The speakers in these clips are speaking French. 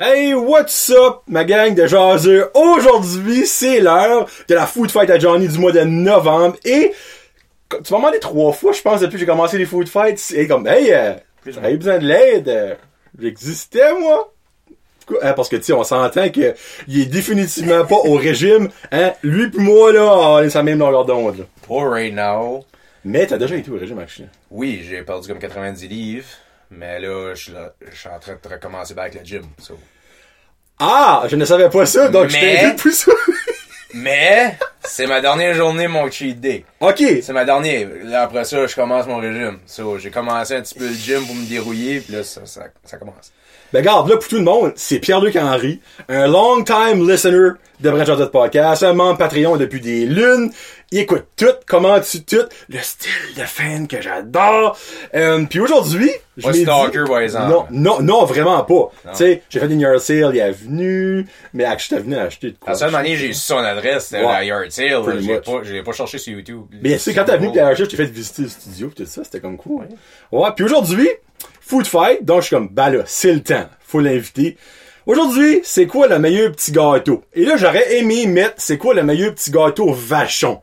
Hey, what's up, ma gang de jaseux? Aujourd'hui, c'est l'heure de la Food Fight à Johnny du mois de novembre et tu m'as demandé trois fois, je pense, depuis que j'ai commencé les Food Fights, et comme, hey, euh, j'avais besoin de l'aide, j'existais, moi. Hein, parce que, tu sais, on s'entend que il est définitivement pas au régime, hein? Lui pis moi, là, on est sa même longueur d'onde, là. Pas right now. Mais t'as déjà été au régime, actually. Oui, j'ai perdu comme 90 livres. Mais là, je suis là- je suis en train de recommencer back le gym. so. Ah, je ne savais pas ça, donc je Mais- t'invite pour ça. Mais, c'est ma dernière journée, mon cheat day. ok. C'est ma dernière. Là, après ça, je commence mon régime. So, j'ai commencé un petit peu le gym pour me dérouiller, puis là, ça, ça, ça commence. Ben regarde, là, pour tout le monde, c'est Pierre-Luc Henry, un long time listener de Brand Charlotte Podcast, un membre Patreon depuis des lunes. Il écoute tout, commente tout, le style de fan que j'adore. Euh, puis aujourd'hui, je m'ai stalker, dit- par exemple. Non, non, non, vraiment pas. Tu sais, j'ai fait une yard sale, il est venu, mais j'étais venu acheter de quoi. La seule manière j'ai su son adresse, c'était Ouais. la Yard Sale. Je l'ai pas, je l'ai pas cherché sur YouTube. Mais tu sais, quand t'es venu la recherche, j'ai fait visiter le studio pis tout ça, c'était comme cool. Ouais, puis aujourd'hui, Food Fight, donc je suis comme, bah là, c'est le temps, faut l'inviter. Aujourd'hui, c'est quoi le meilleur petit gâteau? Et là, j'aurais aimé mettre, c'est quoi le meilleur petit gâteau vachon?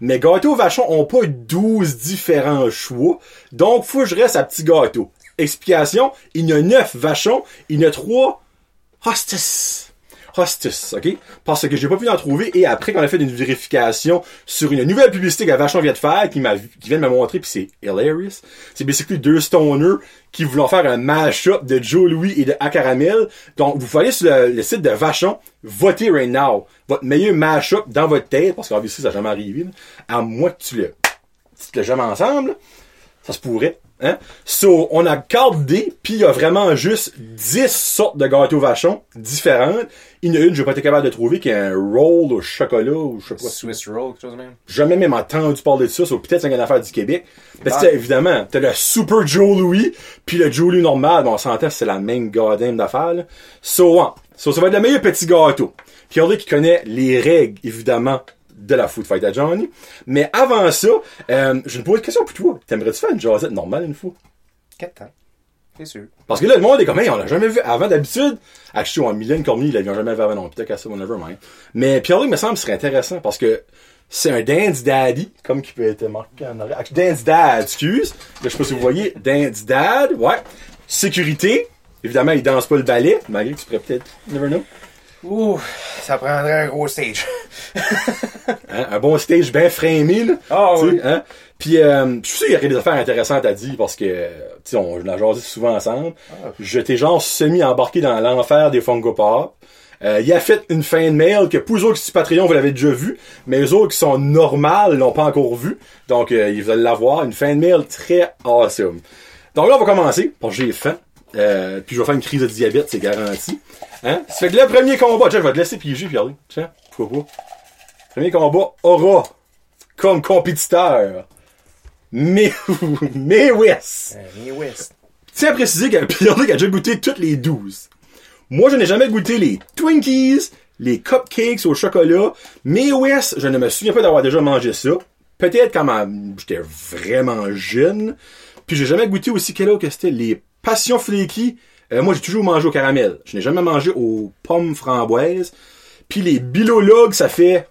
Mais gâteau vachon ont pas 12 différents choix, donc faut que je reste à petit gâteau. Explication, il y a 9 vachons, il y en a 3 hostess. Hostess, ok? Parce que j'ai pas pu en trouver et après qu'on a fait une vérification sur une nouvelle publicité que Vachon vient de faire, qui m'a, qui vient de me montrer puis c'est hilarious. C'est basically deux stoners qui voulaient faire un mash-up de Joe Louis et de A Caramel. Donc, vous allez sur le, site de Vachon, votez right now. Votre meilleur mash-up dans votre tête, parce qu'obviously ça n'a jamais arrivé, à moins que tu le, tu le jamais ensemble. Ça se pourrait. Hein? So, on a D, puis il y a vraiment juste 10 sortes de gâteaux vachons différentes. Il y en a une, je vais pas être capable de trouver, qui est un roll au chocolat, ou je sais pas. Swiss Roll, quelque chose de même. Jamais même entendu parler de ça, so peut-être c'est une affaire du Québec. Mais Ah. c'est évidemment, t'as le Super Joe Louis, puis le Joe Louis normal, ben on s'entend, c'est la même goddamn d'affaires, là. So, ouais. So, ça va être le meilleur petit gâteau. Puis il y qui connaît les règles, évidemment, de la Food Fight à Johnny. Mais avant ça, euh, je vais te poser une question pour toi. T'aimerais-tu faire une jasette normale une fois? Quatre ans. C'est sûr. Parce que là, le monde est comme, hey, on l'a jamais vu avant d'habitude. Actually, on Mylène Cormier, ils l'avaient jamais vu avant, non. Peut-être qu'à ça, whatever, mind. Mais Pierre-Luc, me semble, serait intéressant parce que c'est un Dance Daddy, comme qui peut être marqué en arrière. Actually, Dance Dad, excuse. Là, je sais pas si vous voyez. Dance Dad, ouais. Sécurité. Évidemment, il danse pas le ballet, malgré que tu pourrais peut-être, never know. Ouh, ça prendrait un gros stage. Hein, Un bon stage bien framé, là. Ah, oui. hein. Puis, euh, je suis sûr qu'il y aurait des affaires intéressantes à dire parce que, tu sais, on a jasé souvent ensemble. Ah. Je t'ai genre semi-embarqué dans l'enfer des Fungo Pop. Euh, il a fait une fin de mail que pour eux autres qui sont Patreon, vous l'avez déjà vu, mais eux autres qui sont normales l'ont pas encore vu. Donc, euh, ils veulent l'avoir. Une fin de mail très awesome. Donc là, on va commencer, parce que j'ai faim. Euh, puis je vais faire une crise de diabète, c'est garanti. Hein? Ça fait que le premier combat, tiens, je vais te laisser piéger, Pierre. Tiens, pourquoi pas. Premier combat aura comme compétiteur. Mais, mais West. Mais West. Tiens à préciser que Pierre-Luc a déjà goûté toutes les 12. Moi, je n'ai jamais goûté les Twinkies, les cupcakes au chocolat. Mais West, je ne me souviens pas d'avoir déjà mangé ça. Peut-être quand j'étais vraiment jeune. Puis j'ai jamais goûté aussi quel que c'était les passions flaky. Euh, moi, j'ai toujours mangé au caramel. Je n'ai jamais mangé aux pommes framboises. Puis les bilologues, ça fait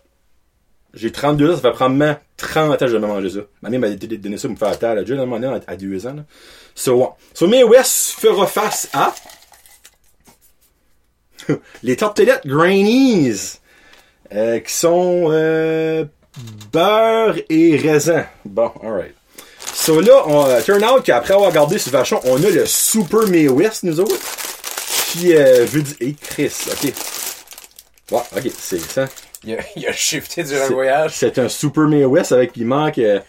j'ai 32 ans, ça fait probablement 30 ans que j'ai jamais mangé ça. Ma mère m'a donné ça pour me faire taire, jeune, à à 2 ans. So, ouais. West fera face à les tortillettes Grainies, euh, qui sont euh, beurre et raisin. Bon, alright. So là, on, euh, turn out qu'après avoir regardé ce vachon, on a le Super May West, nous autres. Qui, euh, veut dire, hey, Chris, ok. Ouais, ok, c'est ça. Il a, il a shifté durant le voyage. C'est un Super May West avec il manque. euh,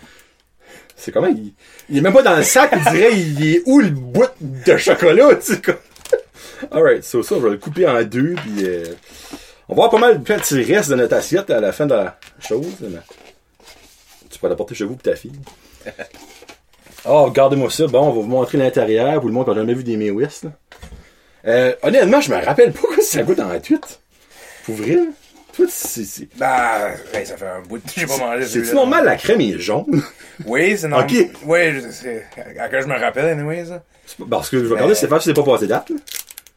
c'est comment il, il est même pas dans le sac, il dirait il est où le bout de chocolat, tu sais quoi. Alright, so ça, je vais le couper en deux, puis euh, on va avoir pas mal de petits restes de notre assiette à la fin de la chose. mais tu peux l'apporter chez vous pour ta fille. Oh, regardez-moi ça. Bon, on va vous montrer l'intérieur pour le monde qui a jamais vu des May West. Euh, honnêtement, je me rappelle pas quoi ça goûte en tweet. Pour vrai? Toi, c'est, c'est, Bah, hey, ça fait un bout de j'ai pas mangé. c'est-tu celui-là. normal la crème est jaune? Oui, c'est normal. Ok. Oui, c'est, à quoi je me rappelle, anyway, ça. C'est pas- Parce que je vais regarder, c'est facile, c'est pas passé date.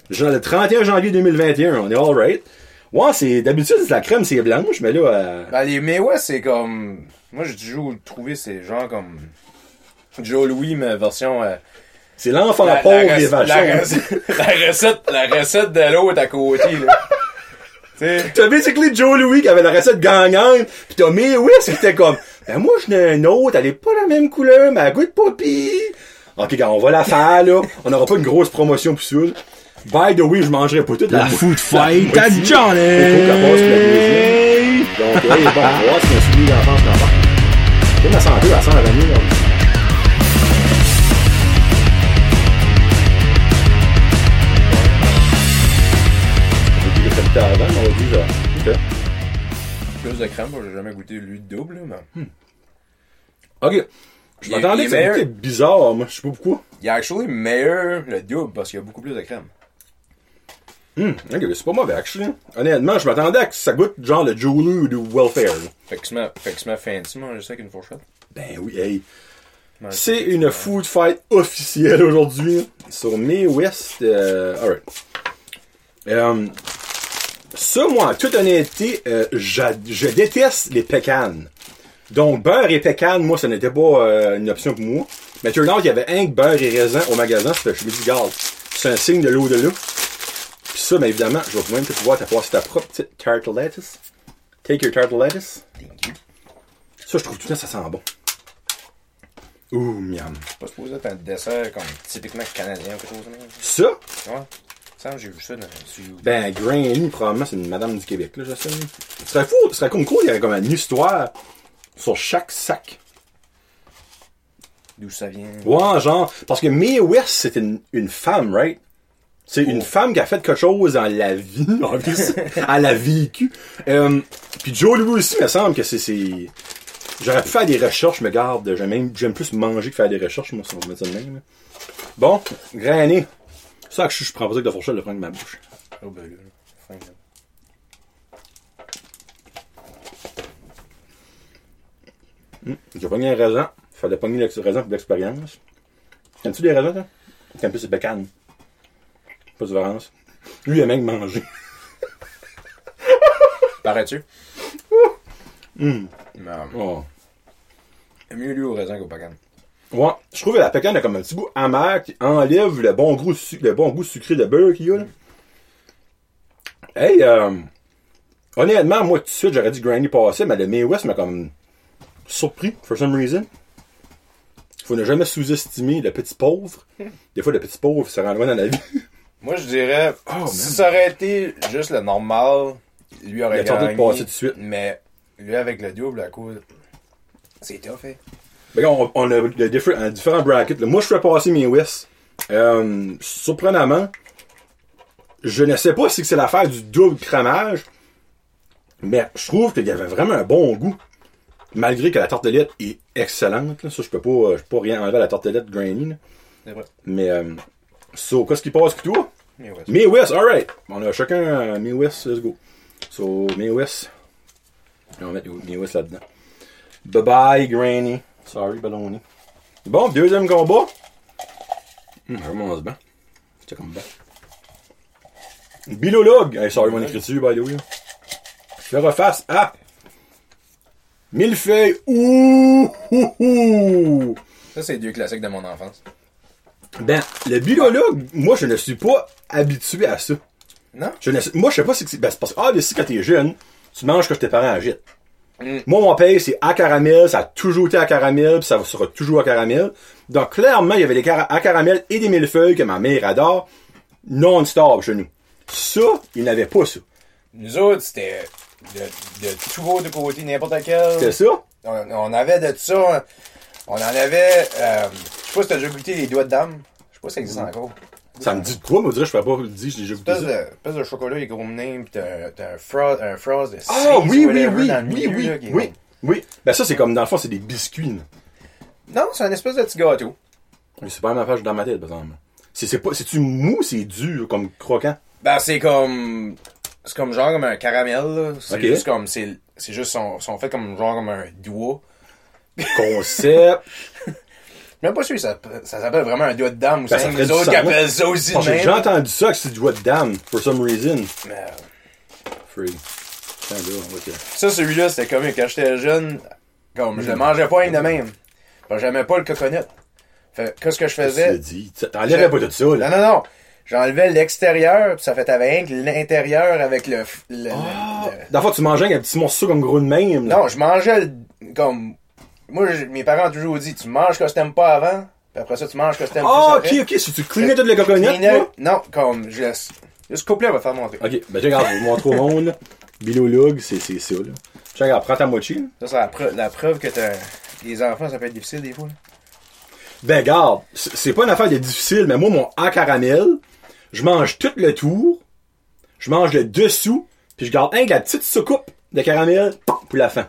le 31 janvier 2021, on est alright. Ouais, c'est, d'habitude, c'est la crème, c'est blanche, mais là, euh, Ben, les West, c'est comme. Moi, j'ai toujours trouvé, c'est genre comme. Joe Louis, mais version. euh, c'est l'enfant la, pauvre la des la, recette, la recette, la recette de l'autre à côté, là. tu sais. T'as basically Joe Louis qui avait la recette gagnante, pis t'as May West qui était comme, ben moi j'en ai un autre, elle est pas la même couleur, mais elle goûte pas pire. Ok, gars, on va la faire, là. On aura pas une grosse promotion pis ça. By the way, je mangerai pas toute la, La food fight à. Johnny! Faut qu'elle passe pour la deuxième. Donc, hey, bon, on va voir si on suit l'enfance d'enfant. Et ma santé, elle sent la vanille, là. Plus de crème, j'ai jamais goûté lui double, mais. Ok. Je m'attendais que ça goûtait bizarre, moi. Je sais pas pourquoi. Il est actually meilleur le double parce qu'il y a beaucoup plus de crème. Hum, ok, c'est pas mauvais, actually. Honnêtement, je m'attendais à que ça goûte genre le Jolie ou du Welfare. Fait que se met fancy, manger ça avec une fourchette. Ben oui, hey. C'est une food fight officielle aujourd'hui sur May West. Euh, alright. Euh, ça, moi, en toute honnêteté, euh, je déteste les pécanes. Donc, beurre et pécan, moi, ça n'était pas euh, une option pour moi. Mais turn out, il y avait un beurre et raisin au magasin. C'était, je me dis, garde, c'est un signe de l'eau de là. Puis ça, ben évidemment, je vais même te pouvoir t'apporter ta propre petite tartlettuce. Take your tartlettuce. Ça, je trouve tout temps, ça sent bon. Ouh, miam. Pas supposé être un dessert comme typiquement canadien ou quelque chose comme Ça, ça? Ouais. Ça, j'ai vu ça dans ben, Granny, probablement, c'est une madame du Québec, là, je sais. Ce serait fou, ce serait comme cool, il y aurait comme une histoire sur chaque sac. D'où ça vient? Ouais, genre, parce que Mae West, c'est une, une femme, right? C'est une femme qui a fait quelque chose dans la vie, en plus. Elle a vécu. Euh, puis Joe Louis aussi, il me semble que c'est. J'aurais pu faire des recherches, mais garde, j'aime, plus manger que faire des recherches, moi, si on ça de même. Bon, Granny. C'est ça que je, je prends pas avec de fourchette, le prendre avec ma bouche. Oh, ben là. Fin, là. J'ai pogné un raisin. Fallait pogner le raisin pour l'expérience. Aimes-tu les raisins, toi? T'aimes plus le bécane? Pas de différence. Lui, il a même mangé. Parais-tu? Euh, Oh. mieux lui au raisin qu'au pacan. Ouais, je trouve que la pécane a comme un petit goût amer qui enlève le bon goût, su- le bon goût sucré de beurre qu'il y a. Là. Hey, euh, honnêtement, moi tout de suite j'aurais dit Granny passait, mais le May West m'a comme surpris, for some reason. Faut ne jamais sous-estimer le petit pauvre. Des fois, le petit pauvre, ça rend loin dans la vie. Moi, je dirais, Oh, si ça aurait été juste le normal, lui aurait Il a tenté de gagné. passer tout de suite. Mais lui, avec le double, à cause. C'est tough, hein. Là, on, on a le diffé- un différent bracket. là. Moi, je ferais passer mes West. Euh, surprenamment, je ne sais pas si c'est l'affaire du double cramage, mais je trouve qu'il y avait vraiment un bon goût. Malgré que la tartelette est excellente. là. Ça, je peux pas, je peux pas rien enlever à la tartelette vrai. Mais, euh, so, qu'est-ce qui passe que toi? May West, alright. On a chacun euh, May West, let's go. So, May West. On va mettre May West là-dedans. Bye bye, Granny. Sorry, Balloni. Bon, deuxième combat. Hum, commence bien. C'est comme bien. Bilologue. Hey, sorry, mon écriture, by the way. Faire face à. Millefeuille. Ouh, ouh, ouh. Ça, c'est deux classiques de mon enfance. Ben, le bilologue, moi, je ne suis pas habitué à ça. Non? Je ne sais- moi, je sais pas si c'est ben, c'est parce que, ah, mais si quand t'es jeune, tu manges que tes parents agitent. Mm. Moi, mon père, c'est à caramel, ça a toujours été à caramel, puis ça sera toujours à caramel. Donc, clairement, il y avait des cara- à caramel et des millefeuilles que ma mère adore, non-stop chez nous. Ça, il n'avait pas ça. Nous autres, c'était de, de tout beau de côté, n'importe quel. C'est ça? On, on avait de ça. On en avait. Euh, je sais pas si t'as déjà goûté les doigts de dame. Je sais pas si ça existe encore. Ça me dit de quoi, dirait, je fais pas le dire, j'ai déjà goûté Espèce de, espèce de chocolat, il est gros nez, pis t'as un frost, un frost de Ah, oui, oui, oui, oui, oui, oui, oui. Ben, ça, c'est comme, dans le fond, c'est des biscuits, Non, c'est un espèce de petit gâteau. Mais c'est pas même affaire dans ma tête, par exemple. C'est, c'est pas, c'est-tu mou ou c'est dur, comme croquant? Ben, c'est comme. C'est comme genre comme un caramel, là. C'est juste comme. C'est c'est juste. Sont, sont faits comme genre comme un doigt. Concept. même pas sûr que ça, ça s'appelle vraiment un doigt de dame ou Ben, c'est les autres qui appellent ça aussi J'ai déjà entendu ça que c'est du doigt de dame, for some reason. Mais, Free. Va te- Ça, celui-là, c'était comme quand j'étais jeune, comme je le mangeais pas rien de même. Que j'aimais pas le coconut. Fait qu'est-ce que je faisais? dit. T'enlèverais pas tout ça, là. Non, non, non. J'enlevais l'extérieur, pis ça fait que l'intérieur avec le, le- Ah! le- fond, tu mangeais avec un petit morceau comme gros de même, là. Non, je mangeais le- comme. Moi, mes parents ont toujours dit tu manges ce que t'aimes pas avant, puis après ça, tu manges ce que t'aimes Ah, plus ok, après. ok, si tu cleanais tout le coconut, Cleaner- toi? Non, comme, je laisse. Ce couple-là va faire montrer. Ok, ben, regarde, je vais vous montrer au monde, là. Bilolog, c'est, c'est ça, là. Tiens, regarde, prends ta moitié. Ça, c'est la, preuve- la preuve que t'as. Les enfants, ça peut être difficile des fois. là. Ben, regarde, c'est pas une affaire de difficile, mais moi, mon A caramel, je mange tout le tour, je mange le dessous, puis je garde un que la petite soucoupe de caramel pour la fin.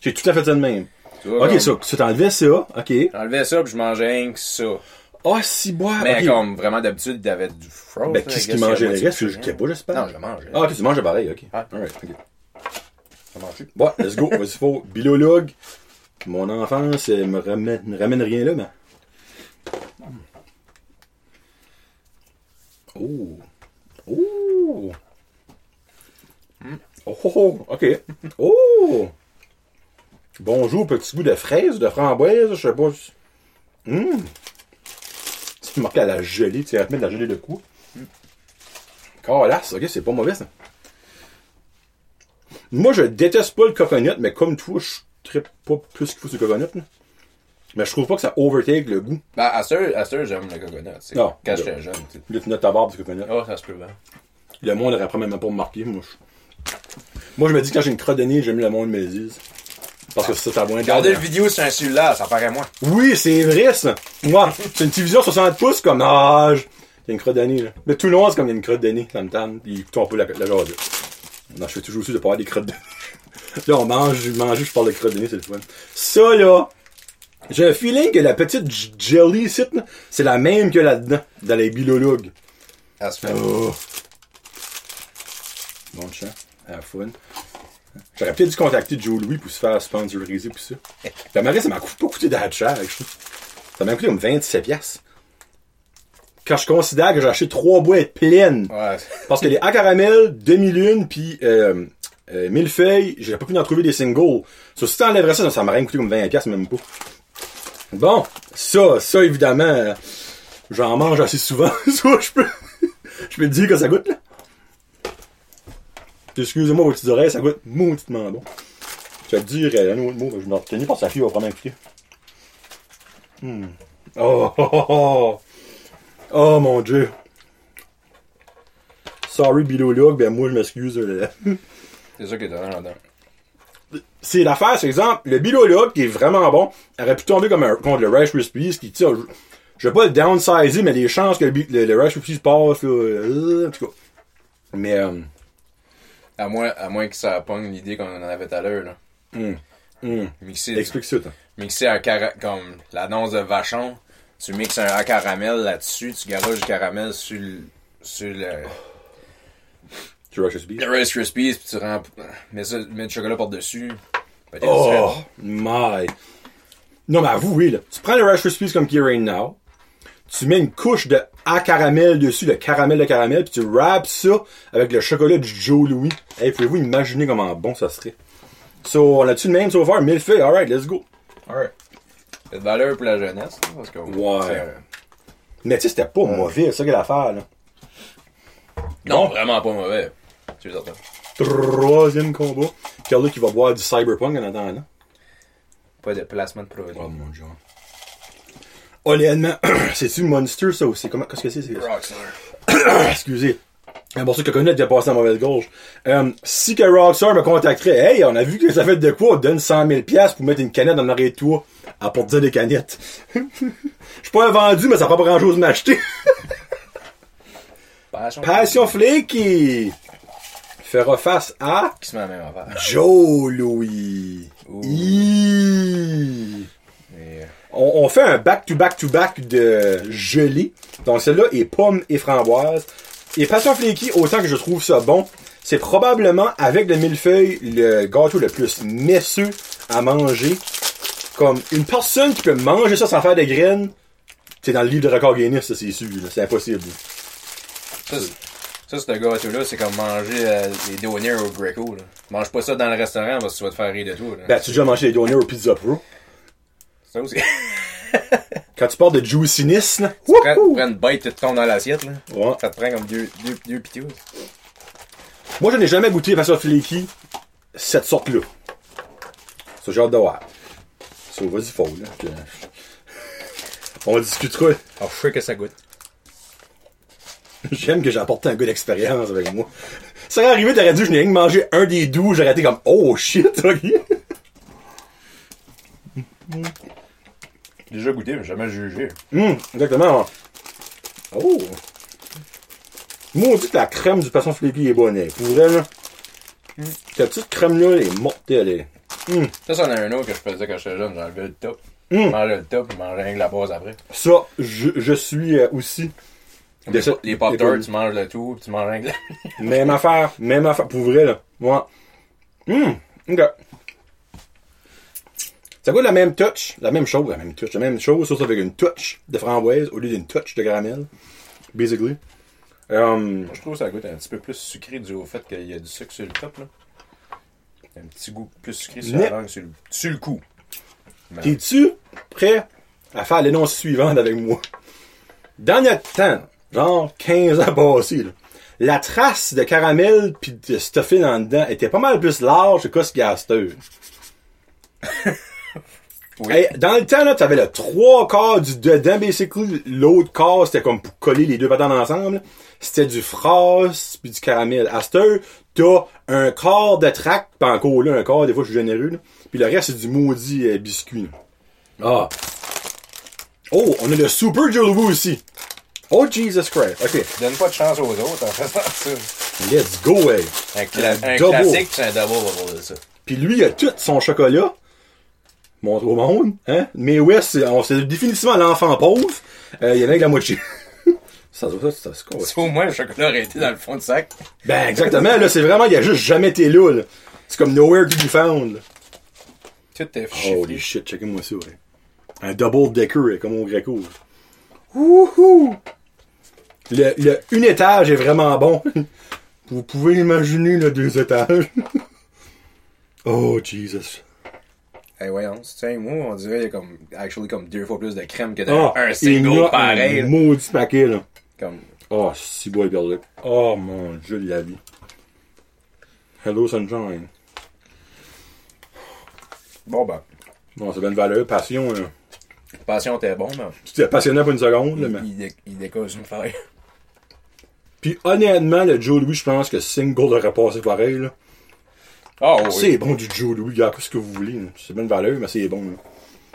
J'ai tout à fait ça de même. Tu vois, Ok, ça, ça t'enlevais ça, ok. J'enlevais ça, puis je mangeais rien que ça. Ah, si, bois, Mais ok. comme vraiment d'habitude, t'avais du frost. Ben, qu'est-ce I qui guess, mangeait il le reste? Je sais pas, j'espère. Non, je le mangeais. Ah, ok, tu manges pareil, ok. Ouais. Alright, ok. Ça mange plus. Bon, let's go, vas-y, faut. Bilologue. Mon enfance me ramène, me ramène rien là, mais. Oh. Oh. Oh, oh, oh, ok. Oh. Bonjour, petit goût de fraise, de framboise, je sais pas. Hum. C'est marqué à la gelée, tu vas te mettre de la gelée de cou. Calasse, ok, c'est pas mauvais ça. Moi, je déteste pas le coconut, mais comme toi, je trippe pas plus qu'il faut sur le coconut. là. Mais je trouve pas que ça overtake le goût. Ben, à ce à j'aime le coconut. Non, Quand j'étais jeune, sais. Là, tu notes ta barbe du coconut. Oh, ça se peut bien. Le monde aurait probablement pas remarqué. Moi, je... moi, je me dis quand j'ai une crotte de nez, j'aime le monde me le dise. Parce que ça, t'as moins Regardez le vidéo sur un cellulaire, ça paraît moins. Oui, c'est vrai, ça. Moi, c'est une télévision 60 pouces, comme, ah, il y a une crotte nez, là. Mais tout le monde, c'est comme il y a une crotte nez, ça me tente. Ils écoutent un peu la, la. Non, je fais toujours aussi de pas avoir des crottes nez. Là, on mange, je mange, je parle de crotte de nez, c'est le fun. Ça, là, j'ai un feeling que la petite jelly ici, c'est la même que là-dedans, dans les bilologues. Ça se fait. Oh. Bon chant, à la fun. J'aurais peut-être dû contacter Joe Louis pour se faire sponsoriser pour ça. La ça m'a coûté- pas coûté d'être cher, je trouve. Ça m'a coûté comme 27 piastres. Quand je considère que j'ai acheté trois boîtes pleines. Ouais. Parce que les à caramel, demi-lune, puis euh, euh, millefeuilles, j'ai pas pu en trouver des singles. So, si t'enlèverais ça, ça m'aurait rien coûté comme 20 piastres, même pas. Bon, ça, ça, évidemment, euh, j'en mange assez souvent. ça, je peux, je peux te dire que ça goûte, là. Excusez-moi, vos petites oreilles, ça goûte mauditement bon. Je vais te dire euh, un autre mot, je me retenir parce que sa fille va vraiment écouter. Hmm. Oh, oh, oh, oh. Oh, mon dieu. Sorry, Bilolog, ben moi je m'excuse. euh, C'est ça qui est dedans, là-dedans. C'est l'affaire, c'est exemple, le Bilolog qui est vraiment bon, aurait pu tomber comme un contre le Rice Krispies qui, tu sais, je, vais pas le downsizer, mais les chances que le, le, le Rice Krispies passe, là, euh, en tout cas. Mais, euh, À moins, à moins que ça pogne l'idée qu'on en avait tout à l'heure, là. hum, hum. Mixer, explique ça, mixer un cara- comme l'annonce de Vachon, tu mixes un à caramel là-dessus, tu garages du caramel sur le, sur le, Tu Rice Krispies. le Rice Krispies, puis tu remplis, mets, ça, mets du chocolat par-dessus. Oh, my. Non, mais avoue, oui, là. Tu prends le Rice Krispies comme qui est right now. Tu mets une couche de à caramel dessus, le caramel de caramel, puis tu wraps ça avec le chocolat du Joe Louis. Hey, pouvez-vous imaginer comment bon ça serait? So, on a-tu le même so far? Mille feuilles, alright, let's go. Alright. C'est de valeur pour la jeunesse, là, parce que. Ouais. c'est- Mais tu sais, c'était pas mauvais, c'est ça qu'il a l'affaire, là. Non, vraiment pas mauvais. Tu veux dire, Troisième combat. Qui va boire du Cyberpunk en attendant. pas de placement de produit. Oh mon dieu. Honnêtement, c'est-tu Monster ça aussi? Comment, qu'est-ce que c'est? c'est- Rockstar. Excusez. Un morceau coconut qui a passé à mauvaise gorge. Euh, si que Rockstar me contacterait, hey, on a vu que ça fait de quoi, on donne 100 000 piastres pour mettre une canette dans l'arrêt de toi. À pour dire des canettes. Je suis pas un vendu, mais ça prend pas grand chose de m'acheter. Passion. Passion Flaky! Fera face à Qui se met la même affaire? Joe Louis. Ouh. On, fait un back-to-back-to-back de gelée. Donc celle-là est pomme et framboise. Et Passion Flaky, autant que je trouve ça bon, c'est probablement avec le millefeuille le gâteau le plus messeux à manger. comme une personne qui peut manger ça sans faire des graines, c'est dans le livre de record Guinness, ça, c'est sûr. C'est impossible. Ça, c'est- ça, ce gâteau-là, c'est comme manger euh, des donuts au Greco. Là. Mange pas ça dans le restaurant parce que tu vas te faire rire de toi. Là. Ben, tu as déjà mangé des donuts au Pizza Pro? ça aussi. Quand tu parles de juiciness, là. tu prends, une bite, tu te tombes dans l'assiette. Là. Ouais. Ça te prend comme deux, deux, deux pitous. Moi, je n'ai jamais goûté façon flaky, cette sorte-là. Ça, j'ai hâte de voir. Ça, vas-y, faux, là. Euh, On discutera. Oh, je sais que ça goûte. J'aime que j'ai apporté un gars d'expérience avec moi. Ça serait arrivé, t'aurais dit, je n'ai rien que mangé un des doux, j'aurais été comme, oh shit, ok. J'ai déjà goûté, mais jamais jugé. Hum, exactement. Oh. Moi, on dit que la crème du poisson flaky est bonne. Pour vrai, là. Cette petite crème-là, elle est mortelle, elle. Ça, c'en a un autre que je faisais quand j'étais jeune. J'enlevais le top. Mm. Je mangeais le top, je mangeais rien que la base après. Ça, je, je suis euh, aussi. De les, les tu manges le tout, puis tu manges rien que la... Même affaire, même affaire. Pour vrai, là. Moi. Hum, ok. Ça goûte la même touch, la même chose, la même touch, la même chose, sauf avec une touch de framboise au lieu d'une touch de caramel. Basically. Um, Je trouve que ça goûte un petit peu plus sucré dû au fait qu'il y a du sucre sur le top. Là. Un petit goût plus sucré sur la langue, sur le, sur le cou. Mais- T'es-tu prêt à faire l'énoncé suivante avec moi? Dans notre temps, genre 15 ans passés, là, la trace de caramel pis de stuffing en dedans était pas mal plus large que ce qu'il y a à cette heure. Oui. Hey, dans le temps, là, t'avais le trois quarts du dedans, basically. L'autre quart, c'était comme pour coller les deux patates ensemble. C'était du phrase puis du caramel. Heure, t'as un quart de track, pis encore là, un quart, des fois, je suis généreux, là. Puis le reste, c'est du maudit euh, biscuit, là. Ah. Oh, on a le Super Jolly aussi. Oh, Jesus Christ. OK. Donne pas de chance aux autres en faisant ça. Let's go, hey. Un, cla- Un classique, c'est un double on va dire ça. Puis lui, il a tout son chocolat. Montre au monde, hein? Mais West, c'est on- c'est définitivement l'enfant pauvre. Euh, il y en a avec la moitié. ça, ça, ça, c'est quoi, au moins le chocolat aurait été dans le fond du sac. Ben, exactement, là, c'est vraiment, il a juste jamais été là, là. C'est comme nowhere to be found, là. Tout est Holy chiffré. shit, checkez-moi ça, ouais. Un double decker, comme au Greco. Wouhou! Le, le une étage est vraiment bon. Vous pouvez imaginer le deux étages. oh, Jesus. Hey, voyons, tiens, moi, on dirait comme, actually, comme deux fois plus de crème que dans Ah, un y single a pareil. Un maudit paquet, là. Comme, Oh, si boy perdu. Oh, mon dieu de la vie. Hello, Sunshine. bon, ben, Bon, c'est bien une valeur, passion, là. passion était bon, mais Tu t'es passionné pour une seconde, là, mais. il, dé- il décose une faille. Puis honnêtement, le Joe Louis, je pense que single aurait passé pareil. Là. Ah, oui. C'est bon du Joe Louis, gars, qu'est-ce que vous voulez. C'est bien une valeur, mais c'est bon.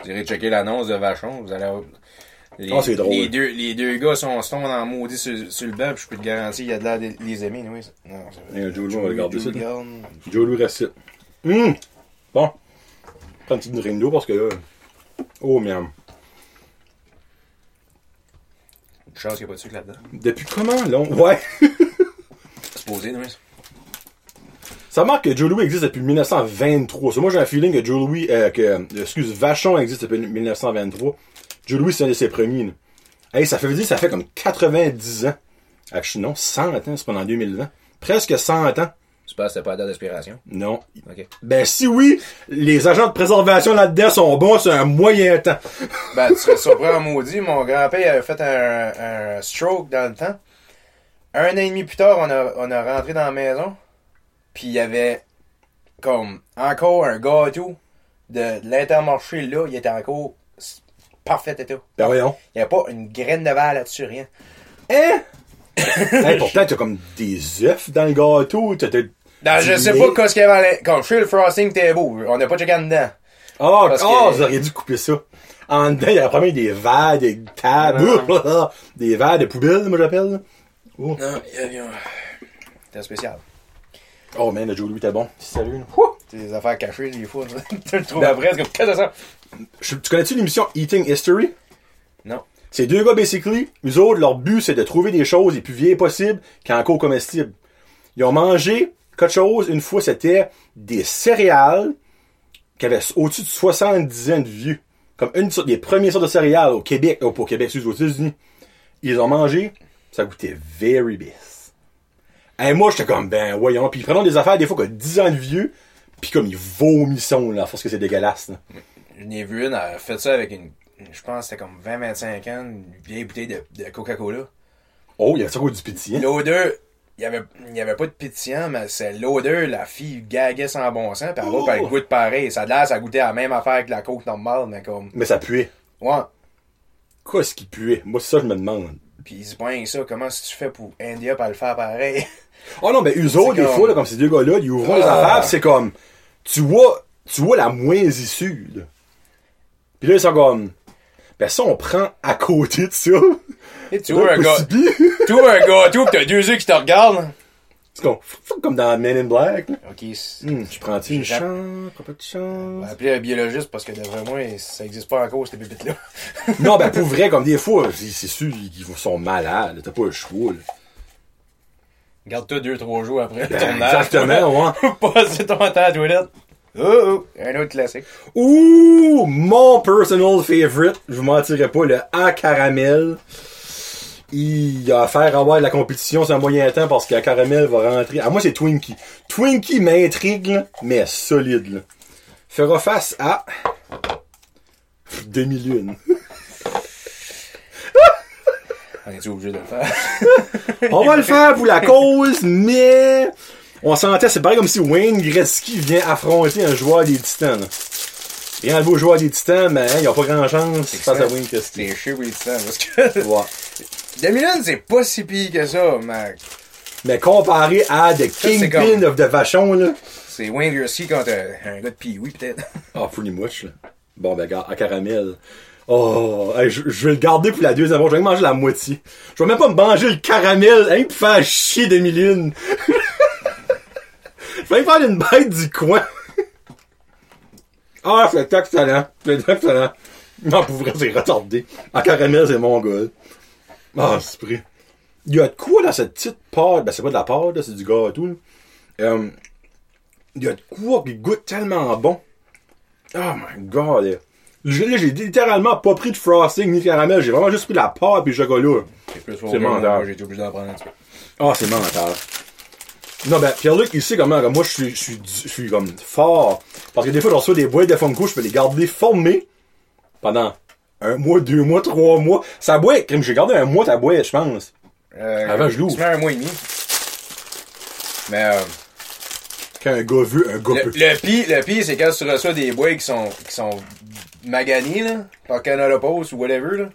Vous irez checker l'annonce de Vachon, vous allez avoir- Les, Ah, c'est drôle. Les deux, les deux gars sont, sont en maudit sur, sur le banc, puis je peux te garantir, il y a de l'air de les aimer, oui. Non, c'est Et Joe Louis, on va regarder ça. Joe Louis reste. Hum! Bon. Prends une petite drink d'eau parce que là. Oh, miam. Une chance qu'il n'y a pas de sucre là-dedans. Depuis comment? Long? Ouais. C'est posé, oui. Ça marque que Joe Louis existe depuis 1923. So, moi, j'ai un feeling que Joe Louis, euh, que, euh, excuse, Vachon existe depuis 1923. Joe Louis, c'est un de ses premiers, là. Hey, ça fait dire, ça fait comme 90 ans. Actually, non, 100 ans, c'est pendant 2020. Presque 100 ans. Tu penses que c'était pas la date d'expiration? Non. Ben, si oui, les agents de préservation là-dedans sont bons, c'est un moyen temps. Ben, tu serais surpris en maudit. Mon grand-père avait fait un, un stroke dans le temps. Un an et demi plus tard, on a, on a rentré dans la maison. Puis il y avait comme encore un gâteau de, de l'intermarché là. Il était encore parfait état. Ben, voyons. Il n'y avait pas une graine de verre là-dessus, rien. Hein? hey, pourtant, t'as comme des œufs dans le gâteau. T'as, t'as- Non, je Du sais pas qu'est-ce qu'il y avait Comme je sais, le frosting était beau. On n'a pas checké en dedans. Ah, Parce ah, que- vous auriez dû couper ça. En dedans, il y a probablement des verres, des tables, des verres de poubelle, moi j'appelle. Oh. Non, il y avait un... C'était spécial. Oh man, le Joe Louis était bon. Salut. C'est des affaires cachées, des fois. tu le trouves Ben- après, c'est comme, qu'est-ce que c'est ça? Je- Tu connais-tu l'émission Eating History? Non. Ces deux gars, basically, eux autres, leur but, c'est de trouver des choses les plus vieilles possibles qui encore comestibles. Ils ont mangé quelque chose, une fois, c'était des céréales, qui avait au-dessus de 70 ans de vieux. Comme une sorte des premiers sortes de céréales au Québec, oh, pas au Québec, aux États-Unis. Ils ont mangé, ça goûtait very best. Et moi, j'étais comme, ben, voyons. Puis ils prennent des affaires, des fois, que 10 ans de vieux, puis comme ils vomissent, là, à force que c'est dégueulasse, là. Je n'ai vu une, elle a fait ça avec une, je pense que c'était comme 20-25 ans, une vieille bouteille de, de Coca-Cola. Oh, il y avait ça quoi du pétillant? L'odeur, il y avait, y avait pas de pétillant, mais c'est l'odeur, la fille gaguait sans bon sens, pis elle va, Oh! elle goûte pareil. Ça a l'air, ça goûtait la même affaire que la coke normale, mais comme, Mais ça puait. ouais. Quoi, ce qui puait? Moi, c'est ça, je me demande. Pis ils se poignent ça, comment est-ce que tu fais pour India pas le faire pareil? Oh non, mais eux autres, des comme- fois, là, comme ces deux gars-là, ils ouvrent les Ah. affaires, pis c'est comme, tu vois, tu vois la moisissure. là. Puis là, ils sont comme, ben ça, on prend à côté de ça. Et tu vois un gars, tu vois un gâteau pis t'as deux yeux qui te regardent. C'est comme, comme dans Men in Black. là. Ok, Hum, tu prends-tu une chance? Prends pas de chance? va appeler un biologiste parce que d'après moi, ça existe pas encore, ces bébites-là. Non, ben pour vrai, comme des fois, c'est sûr qu'ils sont malades. T'as pas le choix. là. Garde-toi deux, trois jours après Ben, tournage. exactement, ouais. Passer ton temps à la toilette. Oh, oh, un autre classique. Ouh, mon personal favorite, je vous mentirai pas, le A caramel. Il a affaire à avoir de la compétition sur un moyen temps parce que la caramel va rentrer. À moi, c'est Twinkie. Twinkie m'intrigue, mais solide. Là. Fera face à demi-lune. On est obligé de le faire? On va le faire pour la cause, mais on sentait, c'est pareil comme si Wayne Gretzky vient affronter un joueur des Titans. Rien de beau joueur des Titans, mais hein, il n'y a pas grand chance face à Wayne Gretzky. C'est chier les titans, parce que... Ouais. Demi-lune, c'est pas si pire que ça, mec. Mais comparé à The Kingpin comme- of the Vachon, là. C'est Wayne Gretzky contre un, un gars de Pee-Wee, peut-être. Ah, pretty much, là. Bon, ben, gars, à caramel. Oh, hey, je, je vais le garder pour la deuxième fois. Je vais manger la moitié. Je vais même pas me manger le caramel, hein, pour faire chier demi-lune. je vais faire une bête du coin. ah, c'est excellent. C'est excellent. Non, pour vrai, c'est retardé. À caramel, c'est mon gars. Ah, c'est pris. Il y a de quoi dans cette petite pâte? Ben, c'est pas de la pâte, c'est du gâteau, là. Euh, il y a de quoi qui goûte tellement bon. Oh my god. là. J'ai littéralement pas pris de frosting ni de caramel. J'ai vraiment juste pris la pâte et le chocolat. C'est mental. J'ai été obligé d'en prendre un petit peu. Ah, c'est mental. Non, ben, Pierre-Luc, il sait comment, comme moi, je suis, je suis, je suis comme fort. Parce que des fois, je reçois des boîtes de Funko, je peux les garder formées pendant un mois, deux mois, trois mois. Ça boîte, crime, j'ai gardé un mois ta boîte, je pense. Euh, Avant, je l'ouvre. Tu mets un mois et demi. Mais, euh, Quand un gars veut, un gars le, peut. le pire, le pire, c'est quand tu reçois des bois qui sont, qui sont maganés, là, par Canada Post ou whatever, là.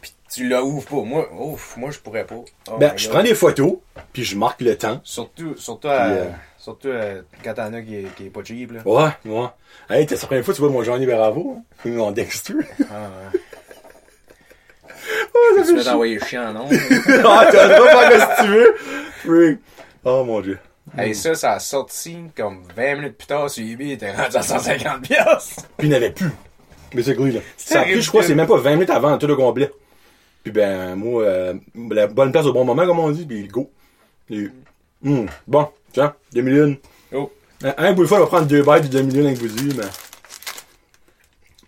Pis tu la ouvres pas. Moi, ouf, moi, je pourrais pas. Oh Ben, je prends des photos, puis je marque le temps. Surtout, surtout, à, Puis, euh, surtout à, quand t'en as qui est, qui est pas cheap, là. Ouais, ouais. Hey, t'es la première fois que tu vois mon Johnny Bravo, hein? Mon Dexter. Ah, ouais. tu vas t'envoyer chiant, non? ah, t'as le droit de faire ce que tu veux. Freak. Oh mon dieu. hey, ça, ça a sorti comme 20 minutes plus tard sur eBay, il était rendu à 150 piastres. Puis il n'y avait plus. Mais c'est gris, là. Ça a pris, je crois, c'est même pas 20 minutes avant tout le complet. Puis ben, moi, euh, la bonne place au bon moment, comme on dit, puis go. Et, hum, bon, tiens, 2 millions. Oh. Un, bout de fois, on va prendre deux bites de 2 millions avec vous mais.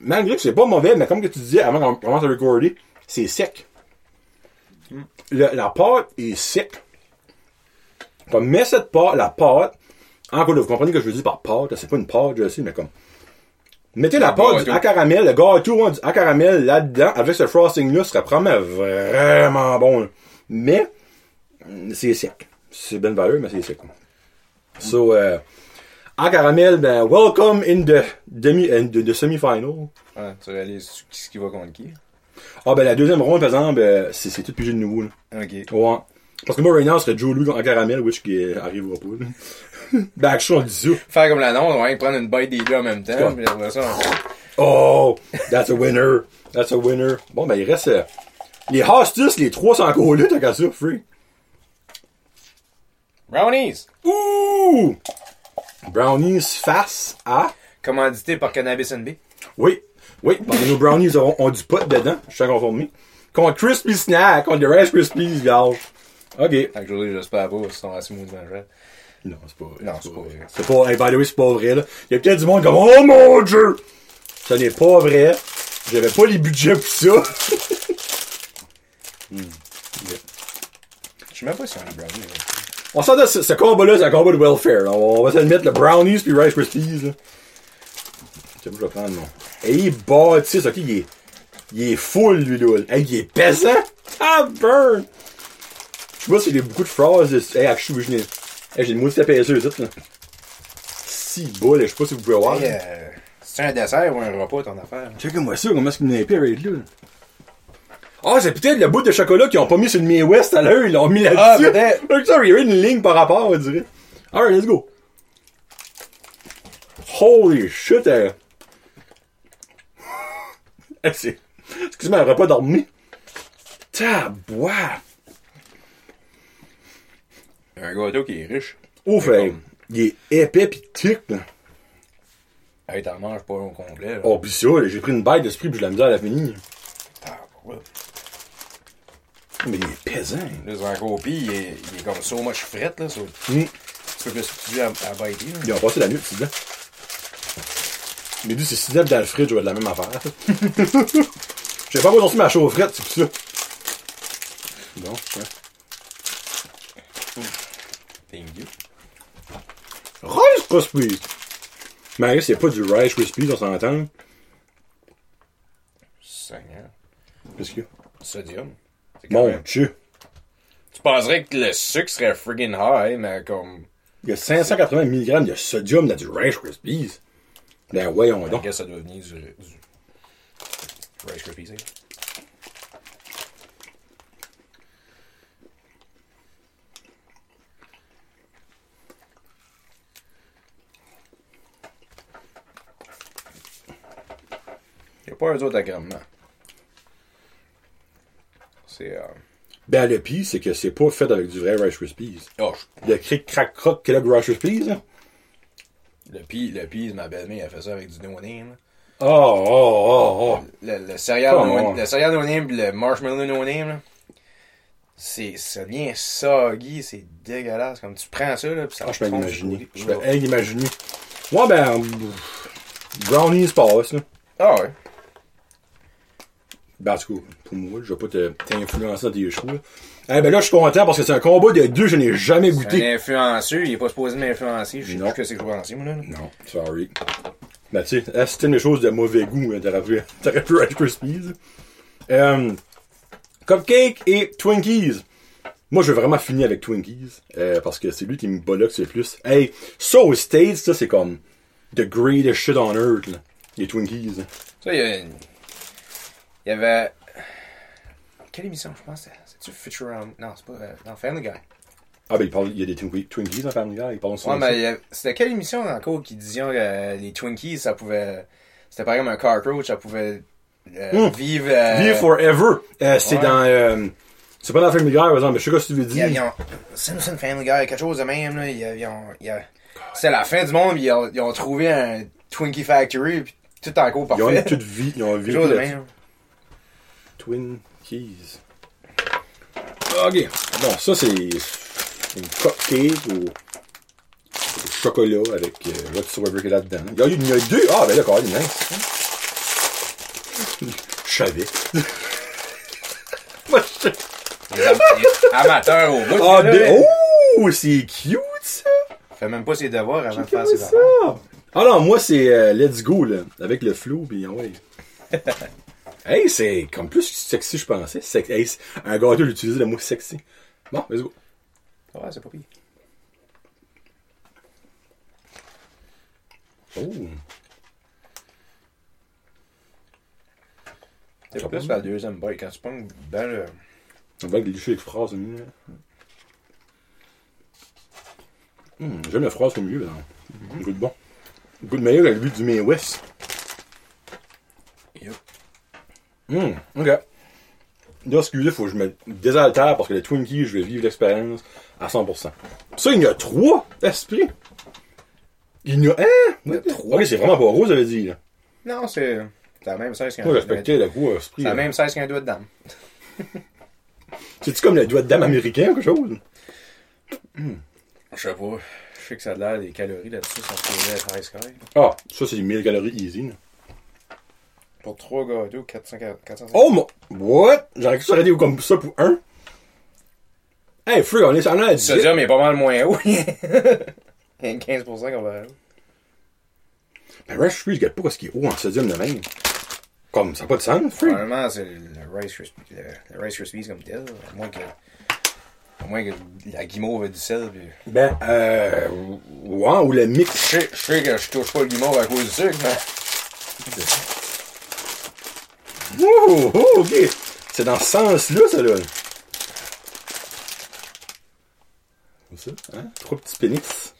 Malgré que c'est pas mauvais, mais comme que tu disais avant qu'on commence à recorder, c'est sec. Le- la pâte est sec. Comme, mets cette pâte, la pâte, encore là, vous comprenez ce que je veux dire par pâte, c'est pas une pâte, je sais, mais comme, mettez la pâte du à caramel, le gâteau hein, du à caramel là-dedans, avec ce frosting-là, serait probablement vraiment bon. là. Mais, c'est sec. C'est bonne valeur, mais c'est sec. So, euh, à caramel, ben, welcome in the demi, in the, the semi-final. Ouais, tu réalises ce qui va contre qui? Ah, ben, la deuxième ronde, par exemple, euh, c'est, c'est tout pigé de nouveau, là. Ok. Ouais. Parce que moi, right now, ce serait Joe Louis en caramel, which qui euh, arrivera pas, là. ben, action, on dit ça. Faire comme l'annonce, on va prendre une bite des deux en même temps, puis après ça, on- Oh, that's a winner. That's a winner. Bon, ben, il reste, euh, les hostis, les trois sont encore là, t'as qu'à ça, free. Brownies! Ouh! Brownies face à, Commandité par Cannabis NB. oui, oui, parce que nos brownies auront, ont du pot dedans, je suis conformé. Contre Crispy Snack, contre le Rice Krispies, gage. Ok. Fait que j'espère pas, ils sont assez mous de. Non, c'est pas vrai. Non, c'est pas vrai. C'est pas, hey, by the way, c'est pas vrai, là. Il y a peut-être du monde comme, oh mon dieu! Ça n'est pas vrai. J'avais pas les budgets pour ça. Je sais même pas si c'est un brownie. là. On s'entend, ce, ce combat-là, c'est un combat de welfare. là. On va s'admettre le brownies puis Rice Krispies. là. Je vais prendre mon. Il bâtisse, ok, il est, il est full, lui, là. Hey, il est pesant. Ah, burn! Je sais pas s'il y a beaucoup de phrases. de- Hey, je n'ai, hey, j'ai une épaisseur, ici, là. Si bol, je sais pas si vous pouvez voir. Hey, euh, c'est un dessert ou un repas, ton affaire? Check-moi ça, comment est-ce qu'il épais, right, là? Ah, c'est peut-être le bout de chocolat qu'ils ont pas mis sur le Mie West à l'heure, ils l'ont mis là-dessus. Ah, ça, il y a une ligne par rapport, on dirait. Alright, let's go. Holy shit, euh. Eh. Excuse-moi, elle aurait pas dormi. Tabois. Un gâteau qui est riche. Ouf, hey, il est épais pis tic, là. Hey, t'en manges pas au complet. Là. Oh, pis ça, j'ai pris une bête d'esprit pis j'ai la misère à la. Ah, ouais. Mais il est pesant. Là, c'est un copie, il est, il est comme so much fret, là. So, Mm. tu peux plus substituer à, à biter, là. Ils ont passé la nuit, c'est dedans. Mais lui, c'est si dans le fridge, je vais de la même affaire. J'ai pas besoin de ma chaufferette, c'est pour ça. Bon, ouais. Thank you. Rice Krispies! Mais c'est pas du Rice Krispies, on s'entend. Seigneur. Qu'est-ce qu'il y a? Sodium. Mon même- Dieu! Tu penserais que le sucre serait friggin' high, mais comme. Il y a 580 mg de sodium dans du Rice Krispies. Ben voyons Je donc. guess ça doit venir du. du Rice Krispies, hein. Il n'y a pas un autre agrément. C'est. Euh... Ben le pire, c'est que c'est pas fait avec du vrai Rice Krispies. Oh, je- Le cric crac croc Kellogg Rice Krispies, là. le pire, le pire, ma belle-mère, elle fait ça avec du no name. Oh, oh, oh, oh. Le, le céréal no, on. le céréal no name pis le marshmallow no name, là, c'est, ça vient soggy, c'est dégueulasse. Comme tu prends ça, là, pis ça Ah, je peux fond imaginer. sur Je le peux côté. imaginer. Ouais, ben, brownies passe, là. Ah ouais. Ben, en tout cas, pour moi, je vais pas te- t'influencer dans tes choix. Eh ben là, je suis content parce que c'est un combat de deux, je n'ai jamais goûté. Un influenceur, il est pas supposé m'influencer. Je sais plus que c'est que je moi, là. Non, sorry. Ben, tu sais, c'était des choses de mauvais goût, hein, t'aurais pu, t'aurais pu Rice Krispies. Euh, cupcake et Twinkies. Moi, je veux vraiment finir avec Twinkies, euh, parce que c'est lui qui me boloxe le plus. Hey, ça aux States, ça, c'est comme the greatest shit on earth, là. Les Twinkies. Ça, il y a une- Il y avait. Quelle émission, je pense? C'est-tu Futurama? Non, c'est pas. euh, Non, Family Guy. Ah, ben, il, parle, il y a des Twinkies, Twinkies dans Family Guy, il parle Ouais, de ça. mais c'était quelle émission encore qui disait que les Twinkies, ça pouvait. C'était par exemple un cockroach, ça pouvait euh, Hmm. vivre. euh, Live Forever. Euh, c'est ouais. dans. Euh, c'est pas dans Family Guy, par exemple, mais je sais pas si tu veux dire. a- ils ont- Simpson Family Guy, quelque chose de même, là. Ils, ils c'était la fin du monde, ils ont, ils ont trouvé un Twinkie Factory, puis tout encore Ils ont une parfait. toute vie. Ils ont vécu même. Twinkies. Ok. Bon, ça, c'est une cupcake au, au chocolat avec euh, whatsoever qu'il y a là-dedans. Il y, a, il y a deux. Ah, ben là, quand même, nice. Je savais. Moi, je- Les am- les amateurs au bout. Ah, ben, là. oh, c'est cute, ça. Fait même pas ses devoirs avant de faire ses ça? affaires. Ah non, moi, c'est euh, Let's Go, là. Avec le flow, pis ouais. hey, c'est comme plus sexy, je pensais. Sex- hey, un gâteau, le mot sexy. Bon, let's go. Ouais, c'est pas pire. Oh. C'est plus la deuxième bite. Quand tu prends ben le. On va glisser les phrases au milieu. Hum, J'aime la phrase au milieu, là. Mhm. Goûte bon. Goûte meilleur que le but du Main West. Hum, ok. Là, excusez, faut que je me désaltère parce que les Twinkies, je vais vivre l'expérience à 100%. Ça, il y en a trois esprits. Il y en a un. Il y a trois. Ok, c'est vraiment pas rose, j'avais dit. Là. Non, c'est. C'est la même size qu'un Moi, je respectais le esprit. C'est la même size qu'un doigt de dame. C'est-tu comme le doigt de dame américain ou quelque chose? Hum. Je sais pas. Je sais que ça a l'air des calories là-dessus supposées être high sky. Ah, ça, c'est 1000 calories easy. là. Pour 3 gâteaux, 400, 450. Oh, mon... What? J'aurais cru que ça aurait été comme ça pour un. Hey, free, on est en à Le 10. sodium est pas mal moins haut. Il y a 15% qu'on va Ben, Rice Free, je regarde pas ce qui est haut en sodium de même. Comme, ça n'a pas de sens, free. Probablement, c'est le Rice Krispies, le, le Rice Krispies comme tel. À moins que, à moins que la guimauve ait du sel. Puis... Ben, euh, ouais, ou le Je mix. sais, je sais que je touche pas le guimauve à cause du sucre, mais. Oh, oh, ok. C'est dans ce sens-là, ça, là. C'est ça, hein? Trois petits pénis.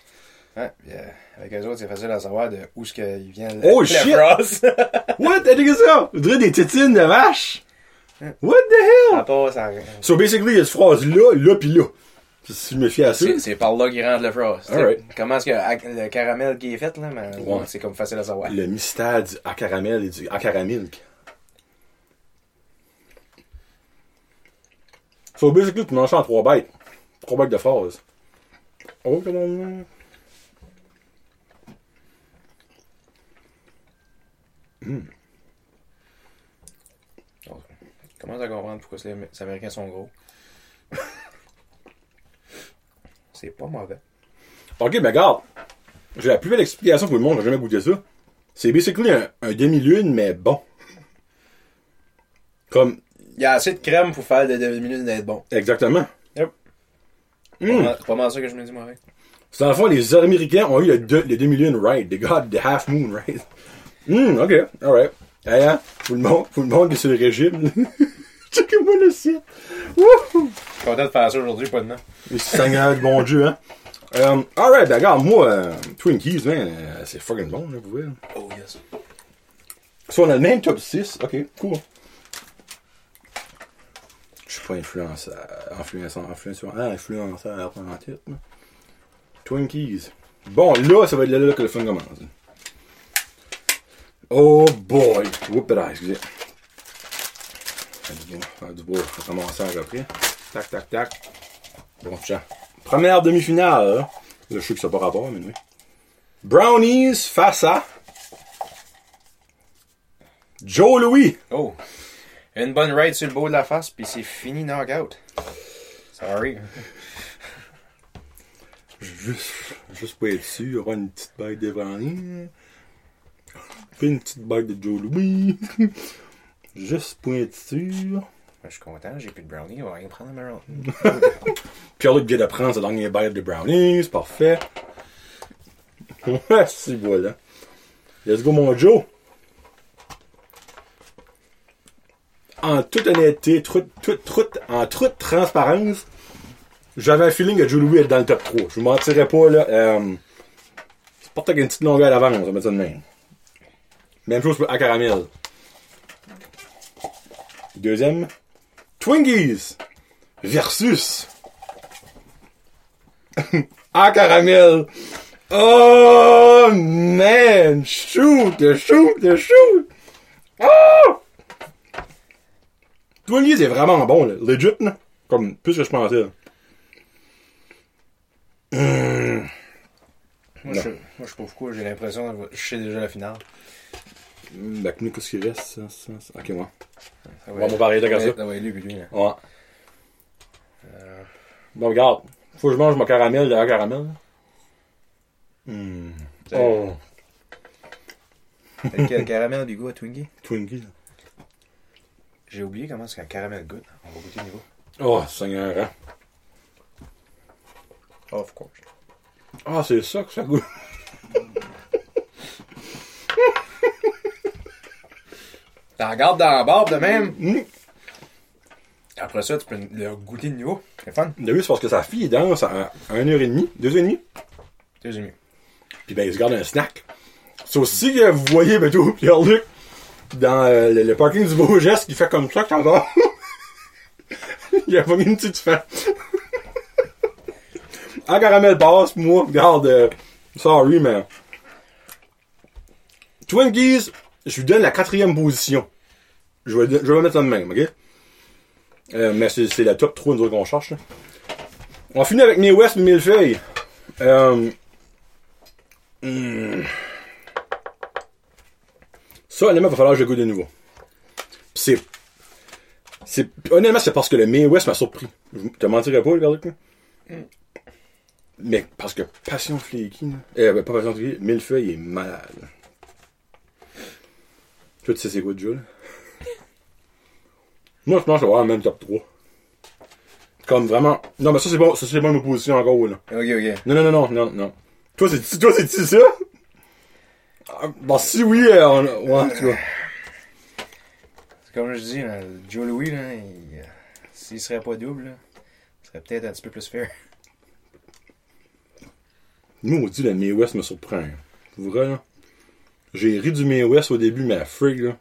Ouais, puis, euh, avec eux autres, c'est facile à savoir de où est-ce qu'il vient le, Oh, shit! What? T'as dit ça? On dirait des tétines de vache. What the hell? Part, ça- So, basically, il y a cette phrase-là, là, pis là. Si je me fie à ça. C'est par là qu'il rentre le frost. Alright. Comment est-ce que le caramel qui est fait, là, Ouais. c'est comme facile à savoir. Le mystère du à caramel et du à caramilk. So, basically, tu manges ça en trois bêtes. Trois bêtes de phrases. Oh, comment... Donc, Commence à comprendre pourquoi les Américains sont gros. c'est pas mauvais. Ok, ben regarde. J'ai la plus belle explication pour le monde, j'ai jamais goûté ça. C'est basically un, un demi-lune, mais bon. Comme, Il y a assez de crème pour faire des demi-minutes d'être bon. exactement. Yep. Mm. Pas mal- Pas mal ça que je me dis, moi, avec. C'est dans le fond, les Américains ont eu le, de- le demi-lune right. They got the half moon right. Hum, ok, alright. Hey, hein, tout le monde, tout le monde qui est sur le régime. Checkez-moi le site. Wouhou! Content de faire ça aujourd'hui, pas de nom. Les Seigneur bon Dieu, hein. Um, alright, ben regarde, moi, euh, Twinkies, man, euh, c'est fucking bon, là, vous voyez. Oh, yes. So, on a le même top 6. Ok, cool. Je suis pas influenceur, influenceur, influenceur, ah, influenceur en tête. là. Twinkies. Bon, là, ça va être là, là que le fun commence. Oh boy! Whoop it, excusez. Du faire du beau ramassage après. Tac, tac, tac. Bon, tiens. Première demi-finale. Là, Là, je sais que ça n'a pas rapport, mais oui. Brownies face à Joe Louis. Oh. Une bonne ride sur le beau de la face, puis c'est fini knockout. Sorry. Juste, juste pour être sûr, il y aura une petite bête de brownies. Puis une petite bête de Joe Louis. juste pour être sûr. Je suis content, j'ai plus de brownie, on va rien prendre un brownie. Pierre-Luc vient de prendre sa dernière bête de brownies. Parfait. Ouais, si voilà. Let's go, mon Joe. En toute honnêteté, en toute transparence, j'avais un feeling que Joe Louis est dans le top 3. Je vous mentirais pas, là. Euh, c'est pas avec une petite longueur d'avance, on va mettre ça de même. Même chose pour à caramel. Deuxième, Twinkies versus à caramel. Oh man, shoot, shoot, shoot. Oh! Twinkies est vraiment bon, là. legit, là. comme plus que je pensais. là. Hum. Moi, je, moi, je sais pas pourquoi, j'ai l'impression que je sais déjà la finale. Ben, nous, qu'est-ce qu'il reste? Ça, ça, ça. Ok, moi. Bon, on va parler de ça. Lui, lui. là. Ouais. Bon, regarde. Faut que je mange mon caramel de la caramel. Hum. Oh, Avec caramel du goût à Twinkie? Twinkies. J'ai oublié comment est-ce qu'un caramel goûte. On va goûter le niveau. Oh, Seigneur, hein. Of course. Ah, c'est ça que ça goûte. T'en regardes dans la barbe de même? Hum. Après ça, tu peux le goûter de niveau. C'est fun. T'as vu, c'est parce que sa fille danse à 1h30, 2h30. Deuxième mieux. Puis ben, il se garde un snack. C'est aussi que vous voyez, ben, tout, Pierre-Luc, dans euh, le, parking du Beau Geste, qui fait comme ça quand va. il a pas mis une petite fin. en caramel passe, pis moi, regarde, euh, sorry, mais. Twinkies, je lui donne la quatrième position. Je vais, je vais mettre ça de même, ok? Euh, mais c'est la top 3 nous qu'on cherche. On finit avec mes West millefeuilles. Euh, hmm. Ça, honnêtement, il va falloir que je goûte de nouveau. Pis c'est. c'est honnêtement, c'est parce que le May West m'a surpris. Je te mentirais pas, le là. Mais parce que Passion Flaky. Euh, ben, pas Passion Flaky, Millefeuille est malade. Toi, tu sais c'est quoi là? Moi, je pense que ça va avoir le même top 3. Comme vraiment. Non, mais ça, c'est bon, ça, c'est bonne opposition encore, là. Ok, ok. Non, non, non, non, non, non. Toi, c'est, toi, c'est-tu ça? Ah, Bon, si oui, euh, on, ouais, tu vois. C'est comme je dis, là, Joe Louis, là, il, euh, s'il serait pas double, là, il serait peut-être un petit peu plus fair. Moi, on dit, le May West me surprend. Pour vrai, là. J'ai ri du May West au début, mais à Frig, là.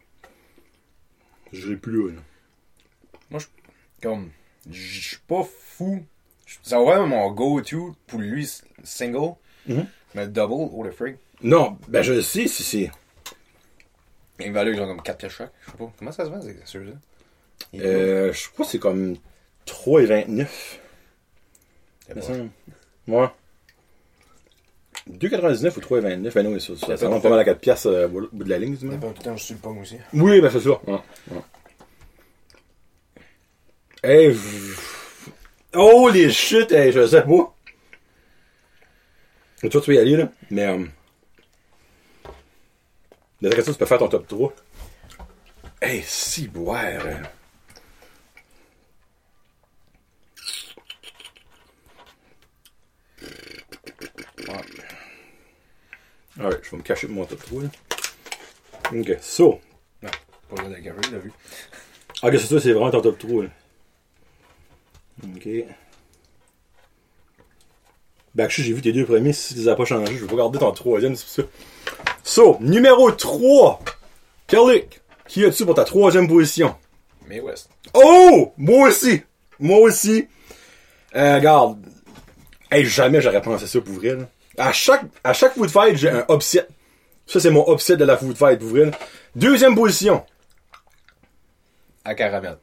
Je ris plus là, là. Comme, je suis pas fou. Ça va être mon go-to pour lui, single, Mhm. mais double, oh le frig. Non, ben je le sais si c'est. Il valait genre comme 4 pièces chaque. Je sais pas. Comment ça se vend, c'est sûr, est Euh, je crois que c'est comme 3,29. C'est me bon. semble. Ouais. 2,99 ou 3,29. Ben non, mais ça, ça, ça pas monte pas mal à 4 piastres euh, au bout de la ligne, du moins. tout le temps, je suis le pomme aussi. Oui, ben c'est ça. Ouais, ouais. Hey, je- oh les shit, hey, je sais pas. Et toi, tu peux y aller, là. Mais, euh, la question, tu peux faire ton top 3. Hey, si boire. euh. Ouais. Alright, je vais me cacher de mon top 3, là. Ok, so. Pas le de café, il l'a vu. Ah, que c'est ça, c'est vraiment ton top 3. Là. Ok. Ben, je j'ai vu tes deux premiers, si tu les as pas changés, je vais pas garder ton troisième, c'est pour ça. So, numéro 3. Kelly, qui as-tu pour ta troisième position? Mais West. Oh! Moi aussi! Moi aussi! Euh, regarde. Hey, jamais j'aurais pensé ça pour vrai, là. À chaque, à chaque food fight, j'ai un upset. Ça, c'est mon upset de la food fight pour vrai, là. Deuxième position. À caramel.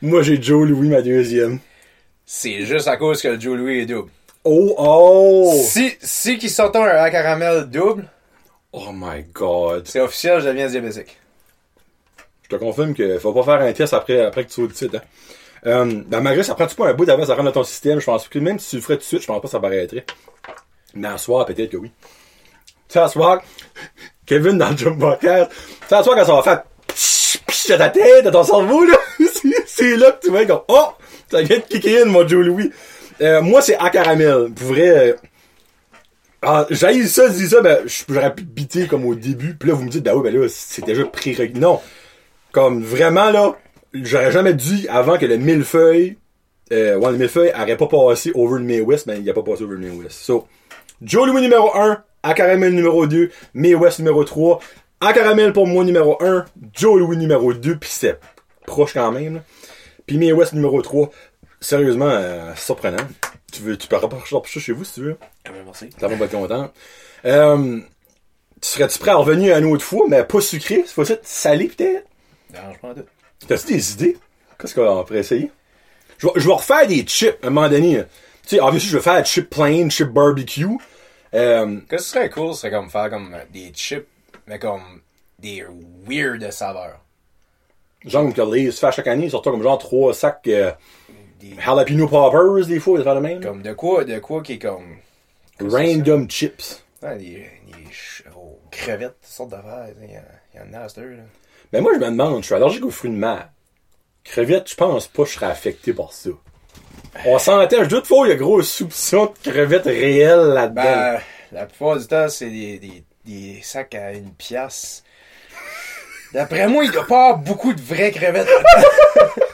Moi, j'ai Joe Louis, ma deuxième. C'est juste à cause que le Joe Louis est double. Oh, oh! Si, si qui sortons un à caramel double, Oh my god. c'est officiel, je deviens diabétique. Je te confirme qu'il faut pas faire un test après, après que tu sois du site, hein. Euh, ben, malgré ça prend-tu pas un bout d'avance à rentrer dans ton système? Je pense que même si tu le ferais tout de suite, je pense pas que ça paraîtrait. Mais à soir, peut-être que oui. Tu sais, à soir, Kevin dans le jump podcast, tu sais, à soir, quand ça va faire psh, psh de ta tête, de ton cerveau, là, c'est- c'est là que tu vas comme, oh! Ça vient de kicker in, mon Joe Louis. Euh, moi, c'est à caramel. Pour vrai, euh, ah, j'ai ça, dis ça, ben, j'aurais pu biter comme au début, puis là, vous me dites, ben oui, ben là, c'est déjà prérequis. Non. Comme, vraiment, là, j'aurais jamais dit, avant que le millefeuille, euh, ouais, le millefeuille aurait pas passé over le May West, ben, il a pas passé over le May West. So, Joe Louis numéro 1, à caramel numéro 2, May West numéro 3, à caramel pour moi numéro 1, Joe Louis numéro 2, pis c'est proche quand même, là. Pis May West numéro 3, sérieusement, euh, surprenant. Tu veux, tu peux rapprocher ça chez vous si tu veux. Ah ben merci. Ça va pas être content. Euh, tu serais-tu prêt à revenir une autre fois, mais pas sucré? C'est possible salé peut-être? Non, je prends. T'as-tu des idées? Qu'est-ce qu'on pourrait essayer? Je vais, je vais refaire des chips à un moment donné. Tu sais, obviously, je vais faire chip plain, chip barbecue. Euh, Qu'est-ce que ce serait cool, c'est comme faire comme euh, des chips, mais comme des weird saveurs. genre que les fait à chaque année, sortent comme genre trois sacs euh, Des, jalapeno poppers des fois, des affaires de même. comme de quoi, de quoi qui est comme. Random chips. Des ch- oh, crevettes, toutes sortes d'affaires. Il y, y en a à heure, là. Mais moi, je me demande, je suis allergique aux fruits de mer. Crevettes, je pense pas que je serais affecté par ça? On s'entend, je doute pas, il y a gros soupçon de crevettes réelles là-dedans. Ben, la plupart du temps, c'est des, des, des sacs à une pièce. D'après moi, il doit pas avoir beaucoup de vraies crevettes.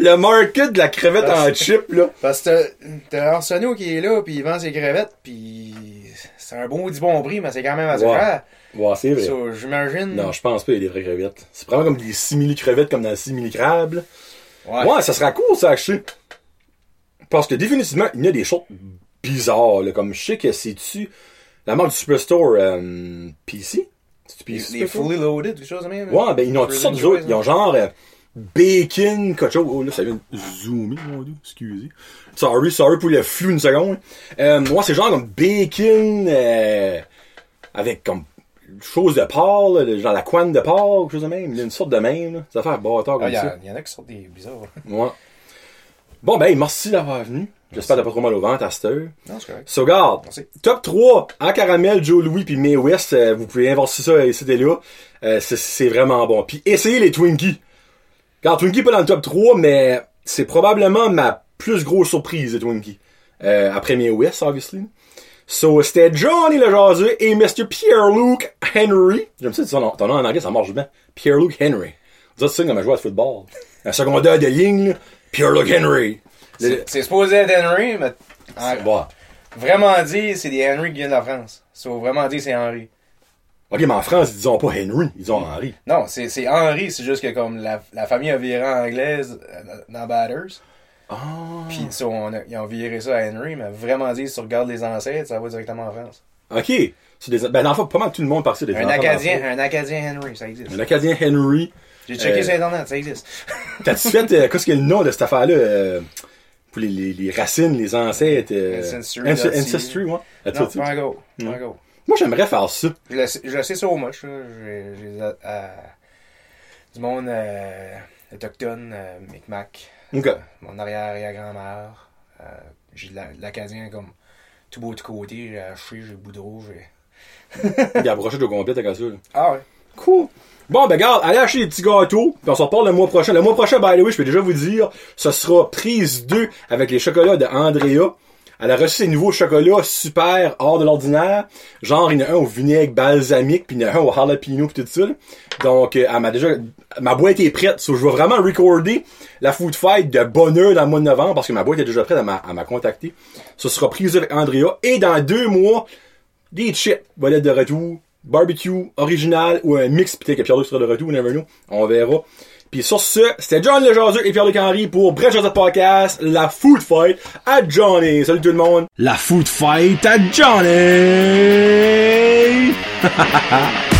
Le market de la crevette en chip, là. Parce que t'as- Arsenault qui est là, puis il vend ses crevettes, puis c'est un bon du bon prix, mais c'est quand même assez Ouais. cher. Ouais, c'est vrai. So, j'imagine. Non, je pense pas qu'il y a des vraies crevettes. C'est probablement comme des simili crevettes comme dans le simili crabe. là. Ouais. Ouais, ça sera cool, ça, acheter. Parce que définitivement, il y a des choses bizarres, là. Comme je sais que c'est-tu la marque du Superstore euh, PC? Les, PC? les fully loaded, quelque chose de même. Ouais, ben ils ont toutes sortes d'autres. Ils ont genre euh, bacon, quelque chose. Oh, là, ça vient de zoomer, mon dieu, excusez. Sorry, sorry pour le flou une seconde. Euh, moi, c'est genre comme bacon, euh, avec comme, chose de porc, là, genre la couenne de porc, quelque chose de même, une sorte de même, là. Ça fait un bâtard comme Ah, il y, ça. il y en a qui sortent des bizarres. Ouais. Bon, ben, merci d'avoir venu. J'espère que t'as pas trop mal au ventre à cette heure. Non, c'est correct. So, regarde. Merci. Top 3, en caramel, Joe Louis puis May West, euh, vous pouvez inverser ça et là. Euh, c'est- c'est vraiment bon. Puis essayez les Twinkies. Regarde, Twinkie pas dans le top 3, mais c'est probablement ma plus grosse surprise, les Twinkies. Euh, après May West, obviously. So, c'était Johnny le jaseux et Mr. Pierre-Luc Henry. J'aime ça, ton nom ton nom en anglais, ça marche bien. Pierre-Luc Henry. Vous ça comme un joueur de football. Un secondaire de ligne. Pierre-Luc Henry. C'est c'est supposé être Henry, mais en- Bon. vraiment dit, c'est des Henry qui viennent de la France. So, vraiment dit, c'est Henry. Ok, mais en France, ils disent pas Henry, ils disent Henry. Non, c'est c'est Henry, c'est juste que comme la, la famille a viré anglaise euh, dans Batters. Ah. Puis so, on a- ils ont viré ça à Henry, mais vraiment dit, si tu regardes les ancêtres, ça va directement en France. Ok. C'est des, ben, dans le fond, pas mal tout le monde partait des Un enfants Acadien, un Acadien Henry, ça existe. Un Acadien Henry. J'ai checké Euh, sur Internet, ça existe. T'as-tu fait, euh, qu'est-ce a le nom de cette affaire-là, euh, pour les, les, les racines, les ancêtres, euh, Ancestry, Anc- là, Ancestry, ouais. Non, fait ça? pas. Moi, j'aimerais faire ça. Je le sais, je le sais so much. J'ai j'ai, euh, euh, du monde euh, autochtone, euh, Micmac, Ok. mon arrière-arrière-grand-mère. Euh, j'ai de la- de l'Acadien comme tout beau de côté, j'ai haché, j'ai boudreau, j'ai... Il a au complet, t'as qu'à ça, là. Ah ouais. Cool. Bon, ben, regarde, allez acheter des petits gâteaux, puis on s'en reparle le mois prochain. Le mois prochain, by the way, je peux déjà vous dire, ce sera prise 2 avec les chocolats de Andrea. Elle a reçu ses nouveaux chocolats super hors de l'ordinaire. Genre, il y en a un au vinaigre balsamique, puis il y en a un au jalapeno, puis tout ça. Donc, euh, elle m'a déjà... Ma boîte est prête. So, je vais vraiment recorder la food fight de bonheur dans le mois de novembre, parce que ma boîte est déjà prête, elle m'a contacté. Ce sera prise 2 avec Andrea. Et dans deux mois, des chips, bolettes de retour, barbecue original ou un mix, peut-être que Pierre-Luc sera de retour, never know. On verra. Puis sur ce, c'était John Lejaseux et Pierre-Luc Henry pour Bref Joseph Podcast, la Food Fight à Johnny. Salut tout le monde. La Food Fight à Johnny!